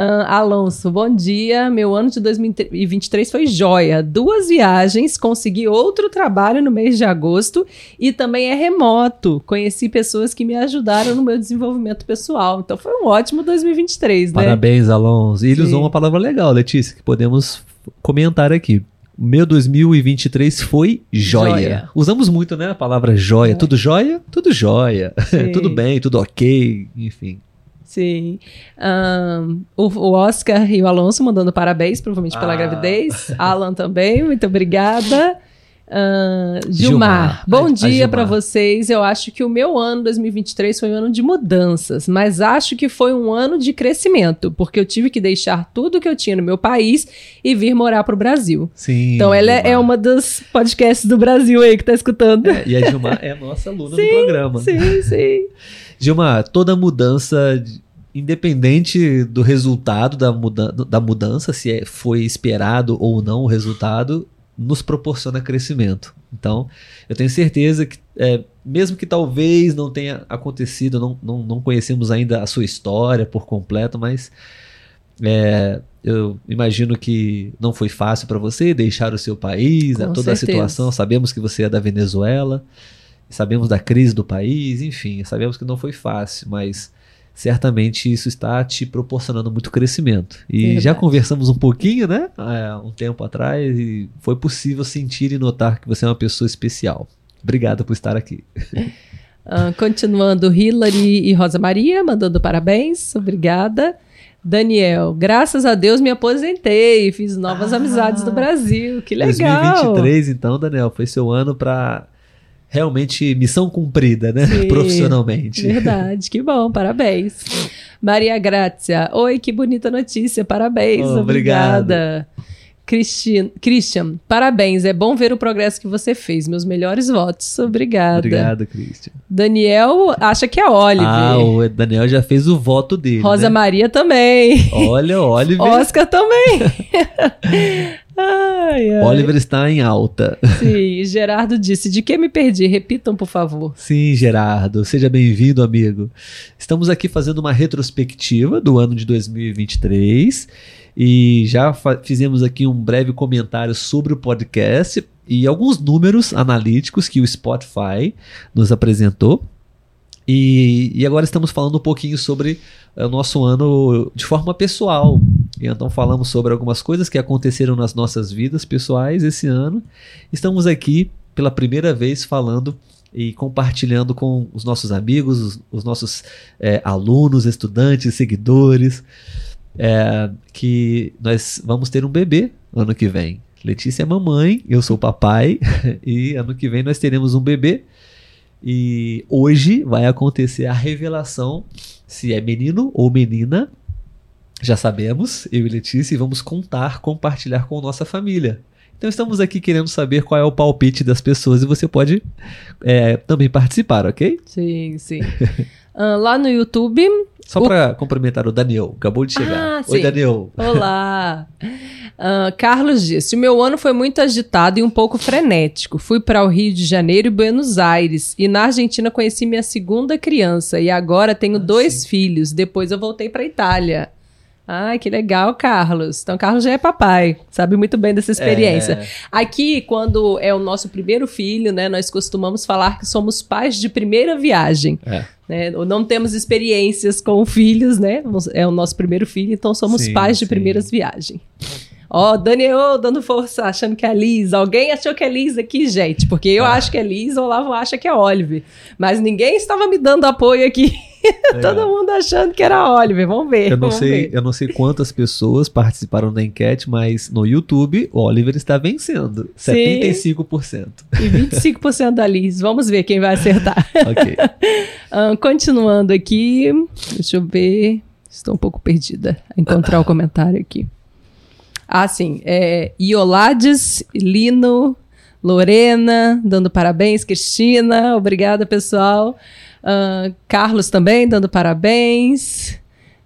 Uh, Alonso, bom dia. Meu ano de 2023 foi joia. Duas viagens, consegui outro trabalho no mês de agosto e também é remoto. Conheci pessoas que me ajudaram no meu desenvolvimento pessoal. Então foi um ótimo 2023, né? Parabéns, Alonso. E ele Sim. usou uma palavra legal, Letícia, que podemos comentar aqui. Meu 2023 foi joia. joia. Usamos muito, né, a palavra joia. É. Tudo joia? Tudo joia. tudo bem, tudo ok, enfim. Sim. Um, o, o, Oscar e o Alonso mandando parabéns, provavelmente pela ah. gravidez. Alan também, muito obrigada. Uh, Gilmar, Gilmar, bom a, dia para vocês. Eu acho que o meu ano 2023 foi um ano de mudanças, mas acho que foi um ano de crescimento, porque eu tive que deixar tudo que eu tinha no meu país e vir morar pro Brasil. Sim. Então ela é, é uma dos podcasts do Brasil aí que tá escutando. É, e a Gilmar é a nossa aluna sim, do programa. Sim, sim. Gilmar, toda mudança, independente do resultado da, muda da mudança, se é, foi esperado ou não o resultado, nos proporciona crescimento. Então, eu tenho certeza que, é, mesmo que talvez não tenha acontecido, não, não, não conhecemos ainda a sua história por completo, mas é, eu imagino que não foi fácil para você deixar o seu país, né, toda certeza. a situação. Sabemos que você é da Venezuela, sabemos da crise do país, enfim, sabemos que não foi fácil, mas certamente isso está te proporcionando muito crescimento. E Verdade. já conversamos um pouquinho, né? Há um tempo atrás, e foi possível sentir e notar que você é uma pessoa especial. Obrigado por estar aqui. Uh, continuando, Hillary e Rosa Maria, mandando parabéns. Obrigada. Daniel, graças a Deus me aposentei, fiz novas ah, amizades no Brasil. Que legal. 2023, então, Daniel, foi seu ano para realmente missão cumprida, né? Sim, Profissionalmente. Verdade, que bom, parabéns. Maria Grácia, oi, que bonita notícia, parabéns, oh, obrigada. Christian, Christian, parabéns, é bom ver o progresso que você fez. Meus melhores votos, obrigada. Obrigado, Christian. Daniel acha que é Oliver. Ah, o Daniel já fez o voto dele. Rosa né? Maria também. Olha, Oliver. Oscar também. Ai, ai. Oliver está em alta. Sim, Gerardo disse: De que me perdi? Repitam, por favor. Sim, Gerardo, seja bem-vindo, amigo. Estamos aqui fazendo uma retrospectiva do ano de 2023 e já fizemos aqui um breve comentário sobre o podcast e alguns números analíticos que o Spotify nos apresentou. E, e agora estamos falando um pouquinho sobre o nosso ano de forma pessoal. E então falamos sobre algumas coisas que aconteceram nas nossas vidas pessoais esse ano. Estamos aqui pela primeira vez falando e compartilhando com os nossos amigos, os, os nossos é, alunos, estudantes, seguidores, é, que nós vamos ter um bebê ano que vem. Letícia é mamãe, eu sou papai, e ano que vem nós teremos um bebê. E hoje vai acontecer a revelação se é menino ou menina. Já sabemos, eu e Letícia, e vamos contar, compartilhar com nossa família. Então estamos aqui querendo saber qual é o palpite das pessoas e você pode é, também participar, ok? Sim, sim. uh, lá no YouTube. Só o... para cumprimentar o Daniel, acabou de chegar. Ah, Oi, sim. Daniel. Olá. Uh, Carlos disse: O meu ano foi muito agitado e um pouco frenético. Fui para o Rio de Janeiro e Buenos Aires. E na Argentina conheci minha segunda criança. E agora tenho ah, dois sim. filhos. Depois eu voltei para Itália. Ai, que legal, Carlos. Então, Carlos já é papai, sabe muito bem dessa experiência. É. Aqui, quando é o nosso primeiro filho, né, nós costumamos falar que somos pais de primeira viagem. É. Né? Não temos experiências com filhos, né? É o nosso primeiro filho, então somos sim, pais de sim. primeiras viagens. Ó, oh, Daniel dando força, achando que é Liz. Alguém achou que é Liz aqui, gente? Porque eu ah. acho que é Liz, o Olavo acha que é Olive. Mas ninguém estava me dando apoio aqui. Todo mundo achando que era Oliver. Vamos ver. Eu não, sei, ver. eu não sei quantas pessoas participaram da enquete, mas no YouTube o Oliver está vencendo. Sim. 75%. E 25% da Liz. Vamos ver quem vai acertar. ok. um, continuando aqui. Deixa eu ver. Estou um pouco perdida a encontrar o comentário aqui. Ah, sim. É, Iolades, Lino, Lorena, dando parabéns. Cristina, obrigada, pessoal. Uh, Carlos também, dando parabéns.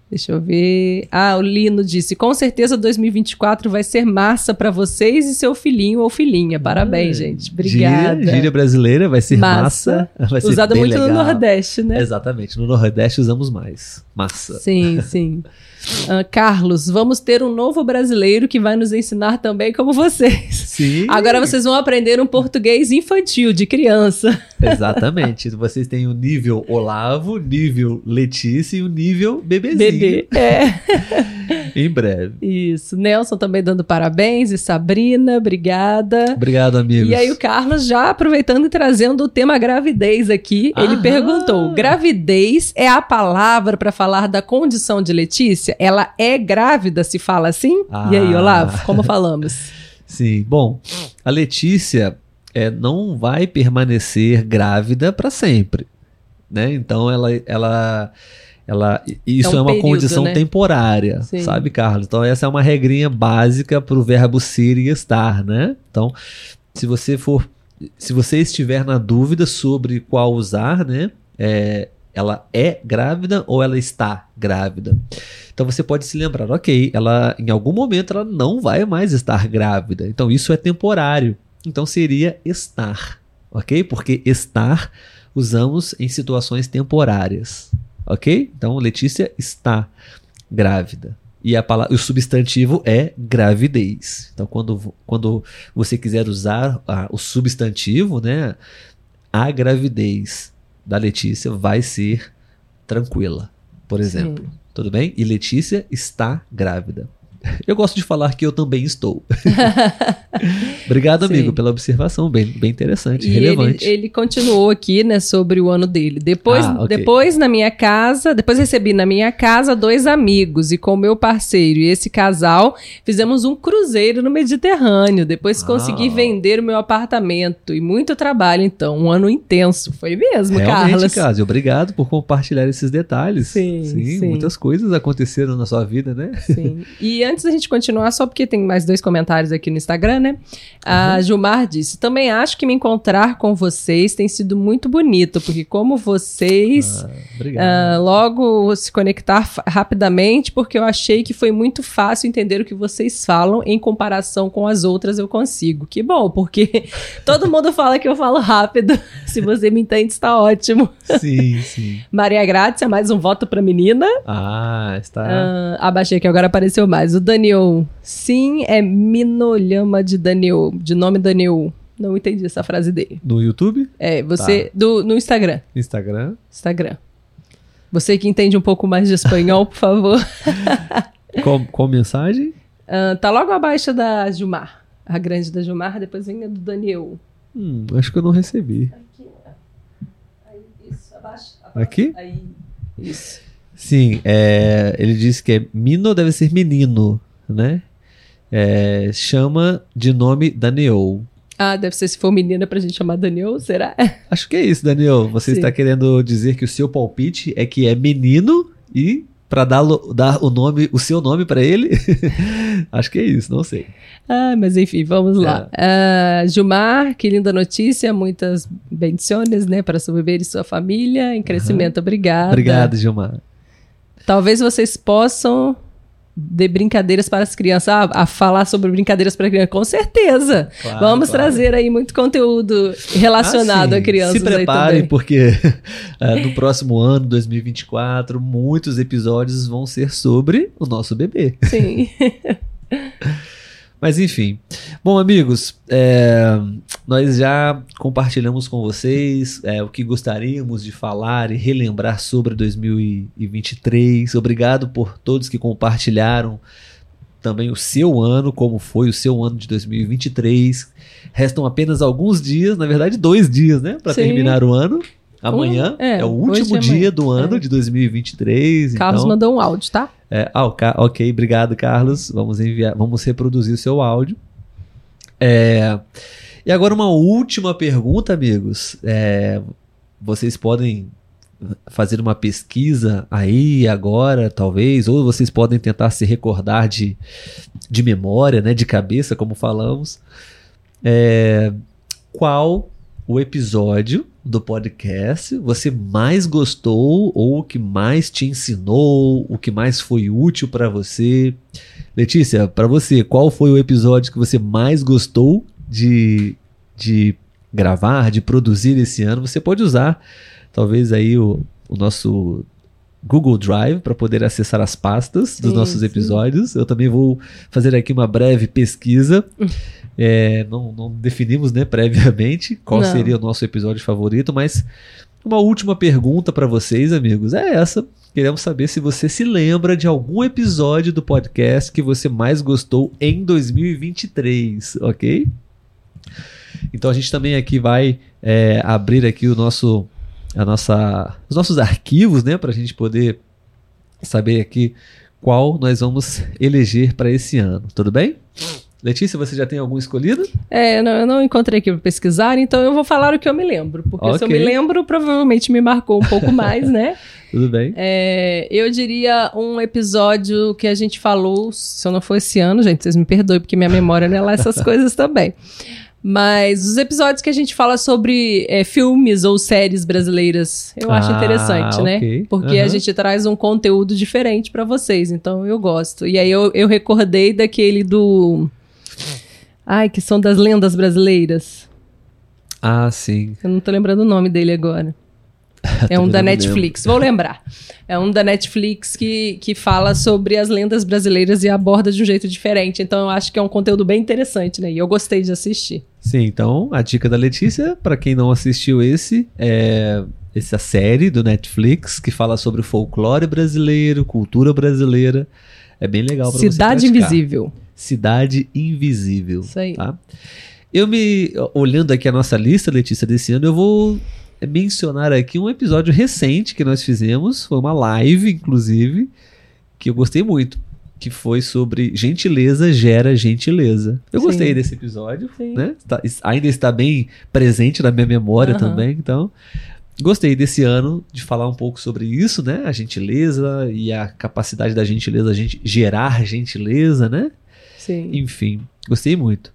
Deixa eu ver. Ah, o Lino disse: com certeza 2024 vai ser massa para vocês e seu filhinho ou filhinha. Parabéns, gente. Obrigada. Gíria, gíria, brasileira vai ser massa. massa vai ser Usada muito legal. no Nordeste, né? Exatamente. No Nordeste usamos mais. Massa. Sim, sim. Uh, Carlos, vamos ter um novo brasileiro que vai nos ensinar também como vocês. Sim. Agora vocês vão aprender um português infantil, de criança. Exatamente. vocês têm o nível Olavo, nível Letícia e o nível bebezinho. Bebê, é. em breve. Isso. Nelson também dando parabéns e Sabrina, obrigada. Obrigado, amigos. E aí o Carlos já aproveitando e trazendo o tema gravidez aqui, Aham. ele perguntou: gravidez é a palavra para falar da condição de Letícia? ela é grávida, se fala assim? Ah. E aí, ah. Olavo, como falamos? Sim, bom, a Letícia é, não vai permanecer grávida para sempre, né? Então ela, ela, ela, isso é, um é uma período, condição né? temporária, Sim. sabe, Carlos? Então essa é uma regrinha básica para o verbo ser e estar, né? Então, se você for, se você estiver na dúvida sobre qual usar, né? É, ela é grávida ou ela está grávida. Então você pode se lembrar, ok, ela em algum momento ela não vai mais estar grávida. Então isso é temporário. Então seria estar, ok? Porque estar usamos em situações temporárias, ok? Então Letícia está grávida. E a palavra, o substantivo é gravidez. Então, quando, quando você quiser usar a, o substantivo, né, a gravidez da Letícia vai ser tranquila, por exemplo. Sim. Tudo bem? E Letícia está grávida. Eu gosto de falar que eu também estou. Obrigado, Sim. amigo, pela observação, bem, bem interessante, e relevante. Ele, ele, continuou aqui, né, sobre o ano dele. Depois, ah, okay. depois na minha casa, depois recebi na minha casa dois amigos e com meu parceiro e esse casal fizemos um cruzeiro no Mediterrâneo. Depois ah. consegui vender o meu apartamento e muito trabalho, então, um ano intenso. Foi mesmo, Realmente, Carlos. Carlos, obrigado por compartilhar esses detalhes. Sim, sim, sim, muitas coisas aconteceram na sua vida, né? Sim. E antes da gente continuar, só porque tem mais dois comentários aqui no Instagram, né? A uhum. Gilmar disse: Também acho que me encontrar com vocês tem sido muito bonito, porque como vocês ah, uh, logo se conectar rapidamente, porque eu achei que foi muito fácil entender o que vocês falam em comparação com as outras, eu consigo. Que bom, porque todo mundo fala que eu falo rápido. Se você me entende, está ótimo. Sim, sim. Maria Grácia, mais um voto para menina. Ah, está. Uh, abaixei que agora apareceu mais. O Daniel. Sim, é Minolhama de Daniel. De nome Daniel. Não entendi essa frase dele. No YouTube? É, você. Tá. Do, no Instagram. Instagram. Instagram. Você que entende um pouco mais de espanhol, por favor. qual, qual mensagem? Uh, tá logo abaixo da Gilmar. A grande da Gilmar, depois vem a do Daniel. Hum, acho que eu não recebi. Aqui. Aí, isso, abaixo. abaixo. Aqui? Aí, isso. Sim, é, ele disse que é Mino deve ser menino, né? É, chama de nome Daniel. Ah, deve ser se for menina pra gente chamar Daniel, será? Acho que é isso, Daniel. Você Sim. está querendo dizer que o seu palpite é que é menino e para dar, dar o nome, o seu nome para ele? Acho que é isso, não sei. Ah, mas enfim, vamos lá. Uh, Gilmar, que linda notícia, muitas bendições, né, para seu bebê e sua família, em crescimento, uhum. obrigada. Obrigado, Gilmar. Talvez vocês possam de brincadeiras para as crianças, a, a falar sobre brincadeiras para crianças, com certeza. Claro, Vamos claro. trazer aí muito conteúdo relacionado ah, a crianças. Se preparem, porque uh, no próximo ano, 2024, muitos episódios vão ser sobre o nosso bebê. Sim. Mas enfim. Bom, amigos, é, nós já compartilhamos com vocês é, o que gostaríamos de falar e relembrar sobre 2023. Obrigado por todos que compartilharam também o seu ano, como foi o seu ano de 2023. Restam apenas alguns dias, na verdade, dois dias, né, para terminar o ano. Amanhã é, é, o último dia do ano é. de 2023. Carlos então, mandou um áudio, tá? É, ah, ok, obrigado, Carlos. Vamos enviar, vamos reproduzir o seu áudio. É, e agora uma última pergunta, amigos. É, vocês podem fazer uma pesquisa aí agora, talvez, ou vocês podem tentar se recordar de, de memória, né, de cabeça, como falamos. É, qual o episódio do podcast você mais gostou ou o que mais te ensinou, o que mais foi útil para você? Letícia, para você, qual foi o episódio que você mais gostou de, de gravar, de produzir esse ano? Você pode usar talvez aí o, o nosso Google Drive para poder acessar as pastas dos sim, nossos episódios. Sim. Eu também vou fazer aqui uma breve pesquisa. É, não, não, definimos né, previamente qual não. seria o nosso episódio favorito, mas uma última pergunta para vocês, amigos, é essa. Queremos saber se você se lembra de algum episódio do podcast que você mais gostou em 2023, ok? Então a gente também aqui vai é, abrir aqui o nosso a nossa, os nossos arquivos, né, para a gente poder saber aqui qual nós vamos eleger para esse ano. Tudo bem? Letícia, você já tem algum escolhido? É, não, eu não encontrei aqui para pesquisar, então eu vou falar o que eu me lembro. Porque okay. se eu me lembro, provavelmente me marcou um pouco mais, né? Tudo bem. É, eu diria um episódio que a gente falou, se eu não for esse ano, gente, vocês me perdoem, porque minha memória não é lá essas coisas também. Mas os episódios que a gente fala sobre é, filmes ou séries brasileiras, eu acho Ah, interessante, né? ok. Porque a Aham. gente traz um conteúdo diferente pra vocês, então eu gosto. E aí eu, eu recordei daquele do. Ai, que são das lendas brasileiras. Ah, sim. Eu não tô lembrando o nome dele agora. É um da Netflix, vou lembrar. É um da Netflix que, que fala sobre as lendas brasileiras e aborda de um jeito diferente. Então eu acho que é um conteúdo bem interessante, né? E eu gostei de assistir. Sim, então a dica da Letícia, pra quem não assistiu esse, é essa série do Netflix que fala sobre o folclore brasileiro, cultura brasileira. É bem legal pra você Cidade. Invisível. Cidade Invisível. Isso aí. Tá? Eu me. Olhando aqui a nossa lista, Letícia, desse ano, eu vou mencionar aqui um episódio recente que nós fizemos. Foi uma live, inclusive, que eu gostei muito. Que foi sobre gentileza gera gentileza. Eu Sim. gostei desse episódio, Sim. né? Está- ainda está bem presente na minha memória Aham. também, então. Gostei desse ano de falar um pouco sobre isso, né? A gentileza e a capacidade da gentileza, a gente gerar gentileza, né? Sim. Enfim, gostei muito.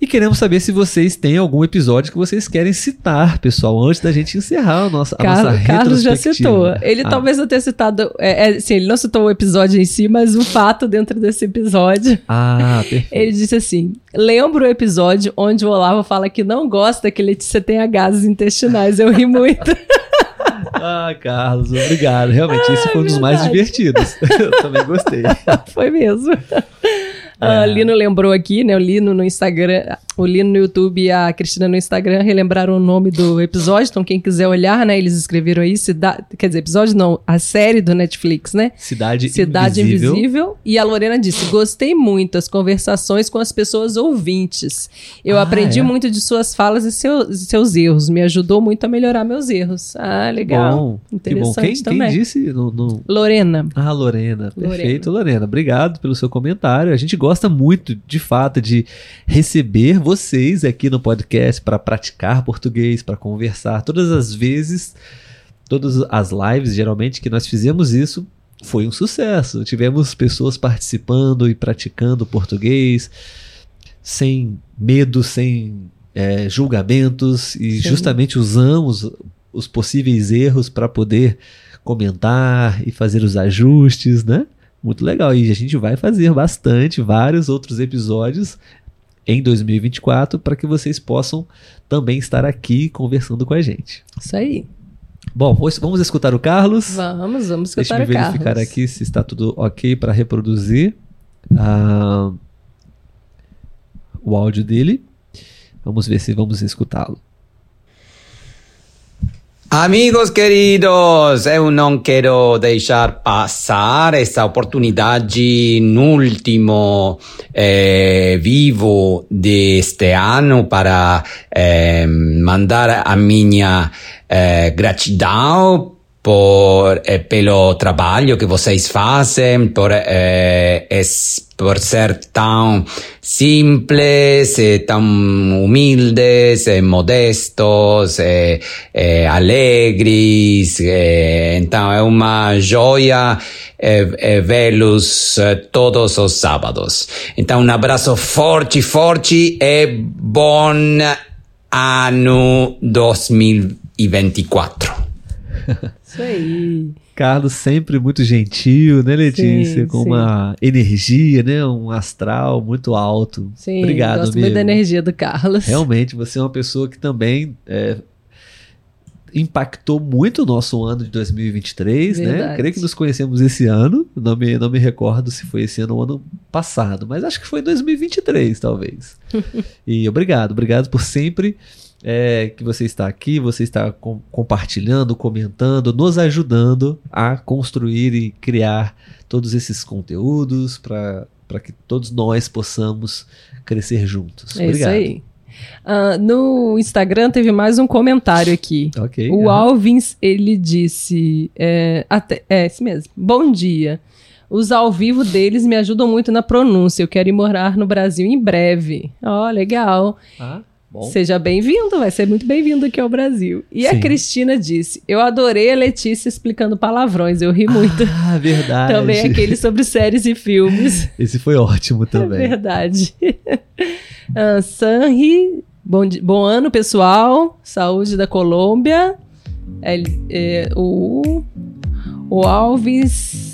E queremos saber se vocês têm algum episódio que vocês querem citar, pessoal, antes da gente encerrar a nossa, a nossa Carlos, Carlos já citou. Ele Ah, talvez não tenha citado. É, é, sim, ele não citou o episódio em si, mas o fato dentro desse episódio. Ah, perfeito. Ele disse assim: lembro o episódio onde o Olavo fala que não gosta que Letícia tenha gases intestinais. Eu ri muito. Ah, Carlos, obrigado. Realmente, esse foi um dos mais verdade. divertidos. Eu também gostei. Foi mesmo. Ah, É. Lino lembrou aqui, né? O Lino no Instagram, o Lino no YouTube e a Cristina no Instagram relembraram o nome do episódio. Então, quem quiser olhar, né? Eles escreveram aí, cida... quer dizer, episódio não, a série do Netflix, né? Cidade, Cidade Invisível. Invisível. E a Lorena disse: Gostei muito das conversações com as pessoas ouvintes. Eu Ah, aprendi é? muito de suas falas e seu- seus erros. Me ajudou muito a melhorar meus erros. Ah, legal. Bom, que bom. Interessante Quem, quem também. disse? No, no- Lorena. Ah, Lorena. Perfeito, Lorena. Obrigado pelo seu comentário. A gente gosta muito, de fato, de receber vocês aqui no podcast para praticar português, para conversar. Todas as vezes, todas as lives, geralmente, que nós fizemos isso, foi um sucesso. Tivemos pessoas participando e praticando português sem medo, sem é, julgamentos e Sim. justamente usamos os possíveis erros para poder comentar e fazer os ajustes, né? Muito legal. E a gente vai fazer bastante, vários outros episódios em 2024 para que vocês possam também estar aqui conversando com a gente. Isso aí. Bom, vamos escutar o Carlos. Vamos, vamos Deixa escutar eu o verificar Carlos. aqui se está tudo ok para reproduzir ah, o áudio dele. Vamos ver se vamos escutá-lo. Amigos queridos, eu não quero deixar passar essa oportunidade no último eh, vivo deste ano para eh, mandar a minha eh, gratidão por, eh, pelo trabalho que vocês fazem, por, eh, por ser tão simples, tão humildes, modestos, e, e alegres. então é uma joia eh, eh, vê-los eh, todos os sábados. Então um abraço forte, forte e bom ano 2024. Isso aí. Carlos sempre muito gentil, né, Letícia? Sim, Com sim. uma energia, né? Um astral muito alto. Sim, Obrigado, gosto amigo. muito da energia do Carlos. Realmente, você é uma pessoa que também é, impactou muito o nosso ano de 2023, né? Verdade. Creio que nos conhecemos esse ano. Não me, não me recordo se foi esse ano ou ano passado, mas acho que foi 2023, talvez. e obrigado, obrigado por sempre é, que você está aqui, você está com- compartilhando, comentando, nos ajudando a construir e criar todos esses conteúdos para que todos nós possamos crescer juntos. É obrigado. isso aí. Ah, no Instagram teve mais um comentário aqui. Ok. O aham. Alvins, ele disse. É, até, é esse mesmo. Bom dia. Os ao vivo deles me ajudam muito na pronúncia. Eu quero ir morar no Brasil em breve. Ó, legal. Ah, bom. Seja bem-vindo, vai ser muito bem-vindo aqui ao Brasil. E a Sim. Cristina disse: Eu adorei a Letícia explicando palavrões, eu ri muito. Ah, verdade. Também aquele sobre séries e filmes. Esse foi ótimo É também. verdade. Uh, Sanri, bom, bom ano, pessoal. Saúde da Colômbia. É, é, o, o Alves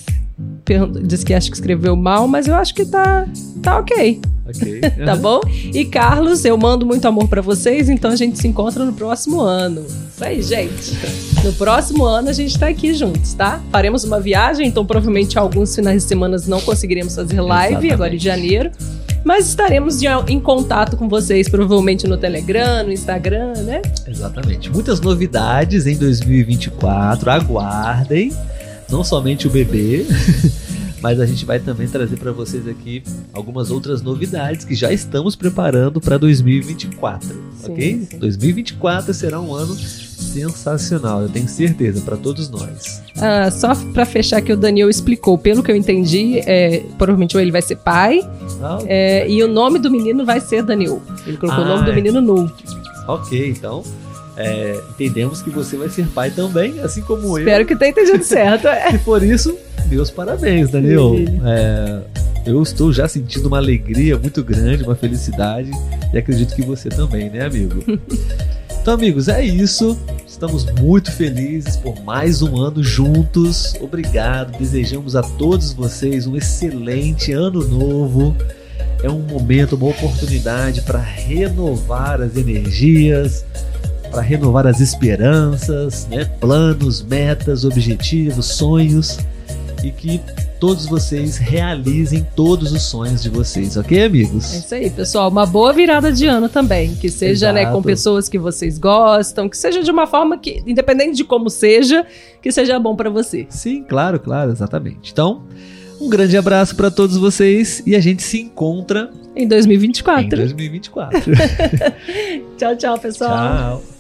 diz que acho que escreveu mal, mas eu acho que tá, tá ok. Ok. tá bom? E Carlos, eu mando muito amor para vocês, então a gente se encontra no próximo ano. Isso aí, gente. No próximo ano a gente tá aqui juntos, tá? Faremos uma viagem, então provavelmente alguns finais de semana não conseguiremos fazer live Exatamente. agora em janeiro. Mas estaremos de, em contato com vocês, provavelmente no Telegram, no Instagram, né? Exatamente. Muitas novidades em 2024. Aguardem. Não somente o bebê. mas a gente vai também trazer para vocês aqui algumas outras novidades que já estamos preparando para 2024, sim, ok? Sim. 2024 será um ano sensacional, eu tenho certeza, para todos nós. Ah, só para fechar que o Daniel explicou, pelo que eu entendi, é, provavelmente ele vai ser pai ah, é, e o nome do menino vai ser Daniel. Ele colocou ah, o nome do ah, menino novo. Ok, então é, entendemos que você vai ser pai também, assim como Espero eu. Espero que tenha entendido certo. É. e por isso, meus parabéns, Daniel. É, eu estou já sentindo uma alegria muito grande, uma felicidade, e acredito que você também, né, amigo? Então, amigos, é isso. Estamos muito felizes por mais um ano juntos. Obrigado. Desejamos a todos vocês um excelente ano novo. É um momento, uma oportunidade para renovar as energias, para renovar as esperanças, né? planos, metas, objetivos, sonhos e que todos vocês realizem todos os sonhos de vocês, ok, amigos? É isso aí, pessoal. Uma boa virada de ano também. Que seja né, com pessoas que vocês gostam, que seja de uma forma que, independente de como seja, que seja bom para você. Sim, claro, claro, exatamente. Então, um grande abraço para todos vocês e a gente se encontra em 2024. Em 2024. tchau, tchau, pessoal. Tchau.